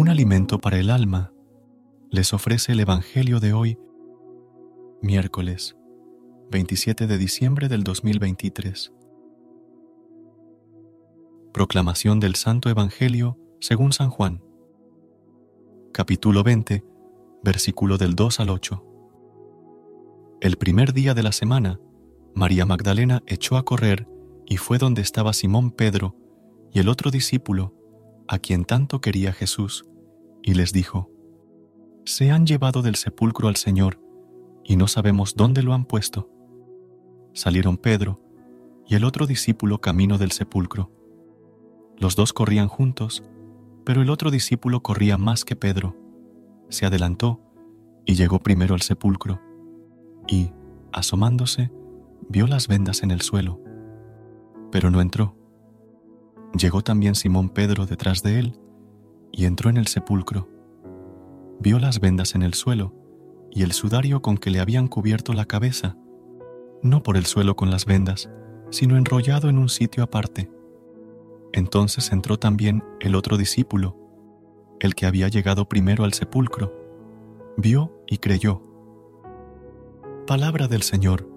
Un alimento para el alma, les ofrece el Evangelio de hoy, miércoles 27 de diciembre del 2023. Proclamación del Santo Evangelio según San Juan. Capítulo 20, versículo del 2 al 8. El primer día de la semana, María Magdalena echó a correr y fue donde estaba Simón Pedro y el otro discípulo, a quien tanto quería Jesús, y les dijo, Se han llevado del sepulcro al Señor, y no sabemos dónde lo han puesto. Salieron Pedro y el otro discípulo camino del sepulcro. Los dos corrían juntos, pero el otro discípulo corría más que Pedro. Se adelantó y llegó primero al sepulcro, y, asomándose, vio las vendas en el suelo, pero no entró. Llegó también Simón Pedro detrás de él, y entró en el sepulcro. Vio las vendas en el suelo y el sudario con que le habían cubierto la cabeza, no por el suelo con las vendas, sino enrollado en un sitio aparte. Entonces entró también el otro discípulo, el que había llegado primero al sepulcro. Vio y creyó. Palabra del Señor.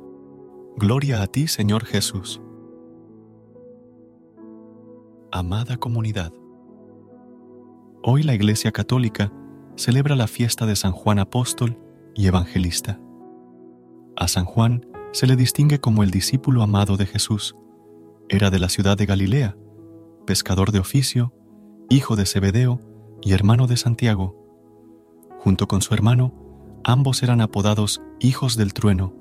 Gloria a ti, Señor Jesús. Amada comunidad. Hoy la Iglesia Católica celebra la fiesta de San Juan Apóstol y Evangelista. A San Juan se le distingue como el discípulo amado de Jesús. Era de la ciudad de Galilea, pescador de oficio, hijo de Zebedeo y hermano de Santiago. Junto con su hermano, ambos eran apodados hijos del trueno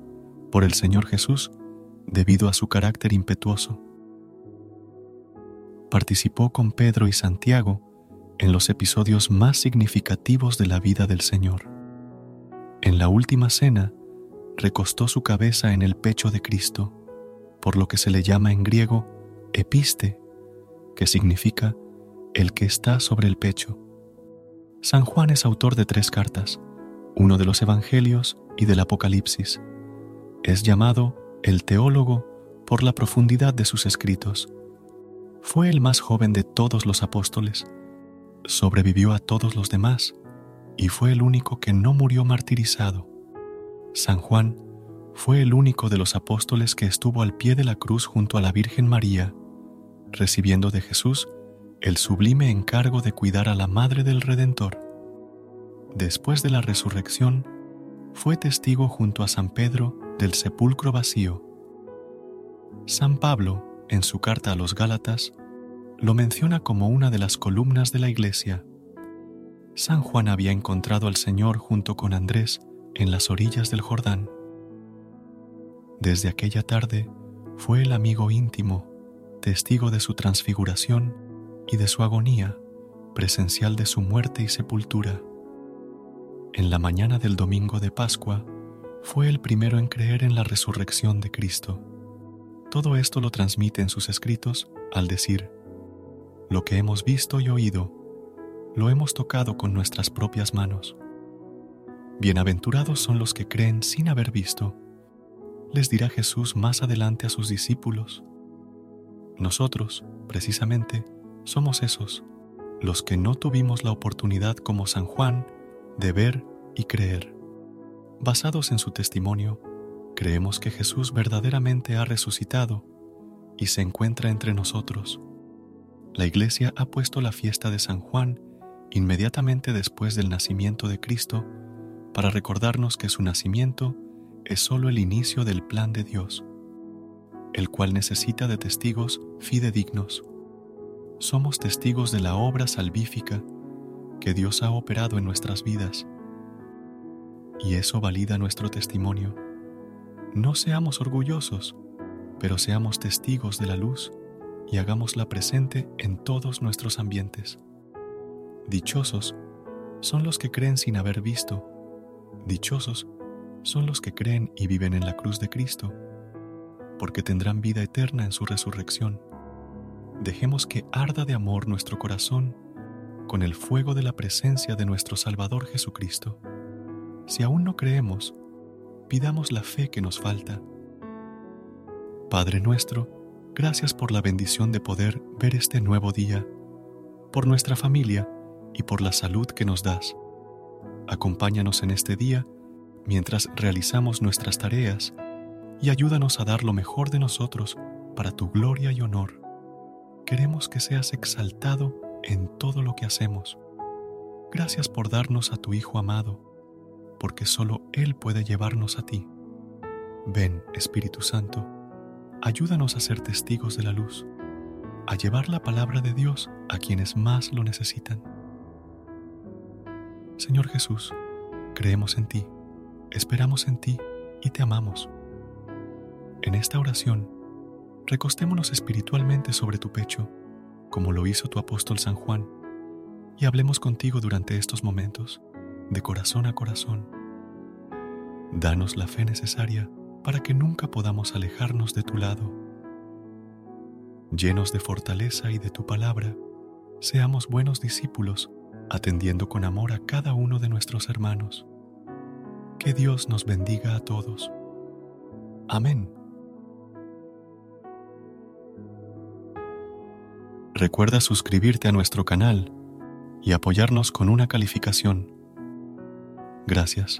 por el Señor Jesús debido a su carácter impetuoso. Participó con Pedro y Santiago en los episodios más significativos de la vida del Señor. En la última cena, recostó su cabeza en el pecho de Cristo, por lo que se le llama en griego episte, que significa el que está sobre el pecho. San Juan es autor de tres cartas, uno de los Evangelios y del Apocalipsis. Es llamado el teólogo por la profundidad de sus escritos. Fue el más joven de todos los apóstoles sobrevivió a todos los demás y fue el único que no murió martirizado. San Juan fue el único de los apóstoles que estuvo al pie de la cruz junto a la Virgen María, recibiendo de Jesús el sublime encargo de cuidar a la Madre del Redentor. Después de la resurrección, fue testigo junto a San Pedro del sepulcro vacío. San Pablo, en su carta a los Gálatas, lo menciona como una de las columnas de la iglesia. San Juan había encontrado al Señor junto con Andrés en las orillas del Jordán. Desde aquella tarde fue el amigo íntimo, testigo de su transfiguración y de su agonía, presencial de su muerte y sepultura. En la mañana del domingo de Pascua, fue el primero en creer en la resurrección de Cristo. Todo esto lo transmite en sus escritos al decir, lo que hemos visto y oído, lo hemos tocado con nuestras propias manos. Bienaventurados son los que creen sin haber visto, les dirá Jesús más adelante a sus discípulos. Nosotros, precisamente, somos esos, los que no tuvimos la oportunidad como San Juan de ver y creer. Basados en su testimonio, creemos que Jesús verdaderamente ha resucitado y se encuentra entre nosotros la Iglesia ha puesto la fiesta de San Juan inmediatamente después del nacimiento de Cristo para recordarnos que su nacimiento es solo el inicio del plan de Dios, el cual necesita de testigos fidedignos. Somos testigos de la obra salvífica que Dios ha operado en nuestras vidas, y eso valida nuestro testimonio. No seamos orgullosos, pero seamos testigos de la luz y hagámosla presente en todos nuestros ambientes. Dichosos son los que creen sin haber visto. Dichosos son los que creen y viven en la cruz de Cristo, porque tendrán vida eterna en su resurrección. Dejemos que arda de amor nuestro corazón con el fuego de la presencia de nuestro Salvador Jesucristo. Si aún no creemos, pidamos la fe que nos falta Padre nuestro, gracias por la bendición de poder ver este nuevo día, por nuestra familia y por la salud que nos das. Acompáñanos en este día mientras realizamos nuestras tareas y ayúdanos a dar lo mejor de nosotros para tu gloria y honor. Queremos que seas exaltado en todo lo que hacemos. Gracias por darnos a tu Hijo amado, porque solo Él puede llevarnos a ti. Ven, Espíritu Santo, ayúdanos a ser testigos de la luz, a llevar la palabra de Dios a quienes más lo necesitan. Señor Jesús, creemos en ti, esperamos en ti y te amamos. En esta oración, recostémonos espiritualmente sobre tu pecho, como lo hizo tu apóstol San Juan, y hablemos contigo durante estos momentos, de corazón a corazón. Danos la fe necesaria para que nunca podamos alejarnos de tu lado. Llenos de fortaleza y de tu palabra, seamos buenos discípulos, atendiendo con amor a cada uno de nuestros hermanos. Que Dios nos bendiga a todos. Amén. Recuerda suscribirte a nuestro canal y apoyarnos con una calificación. Gracias.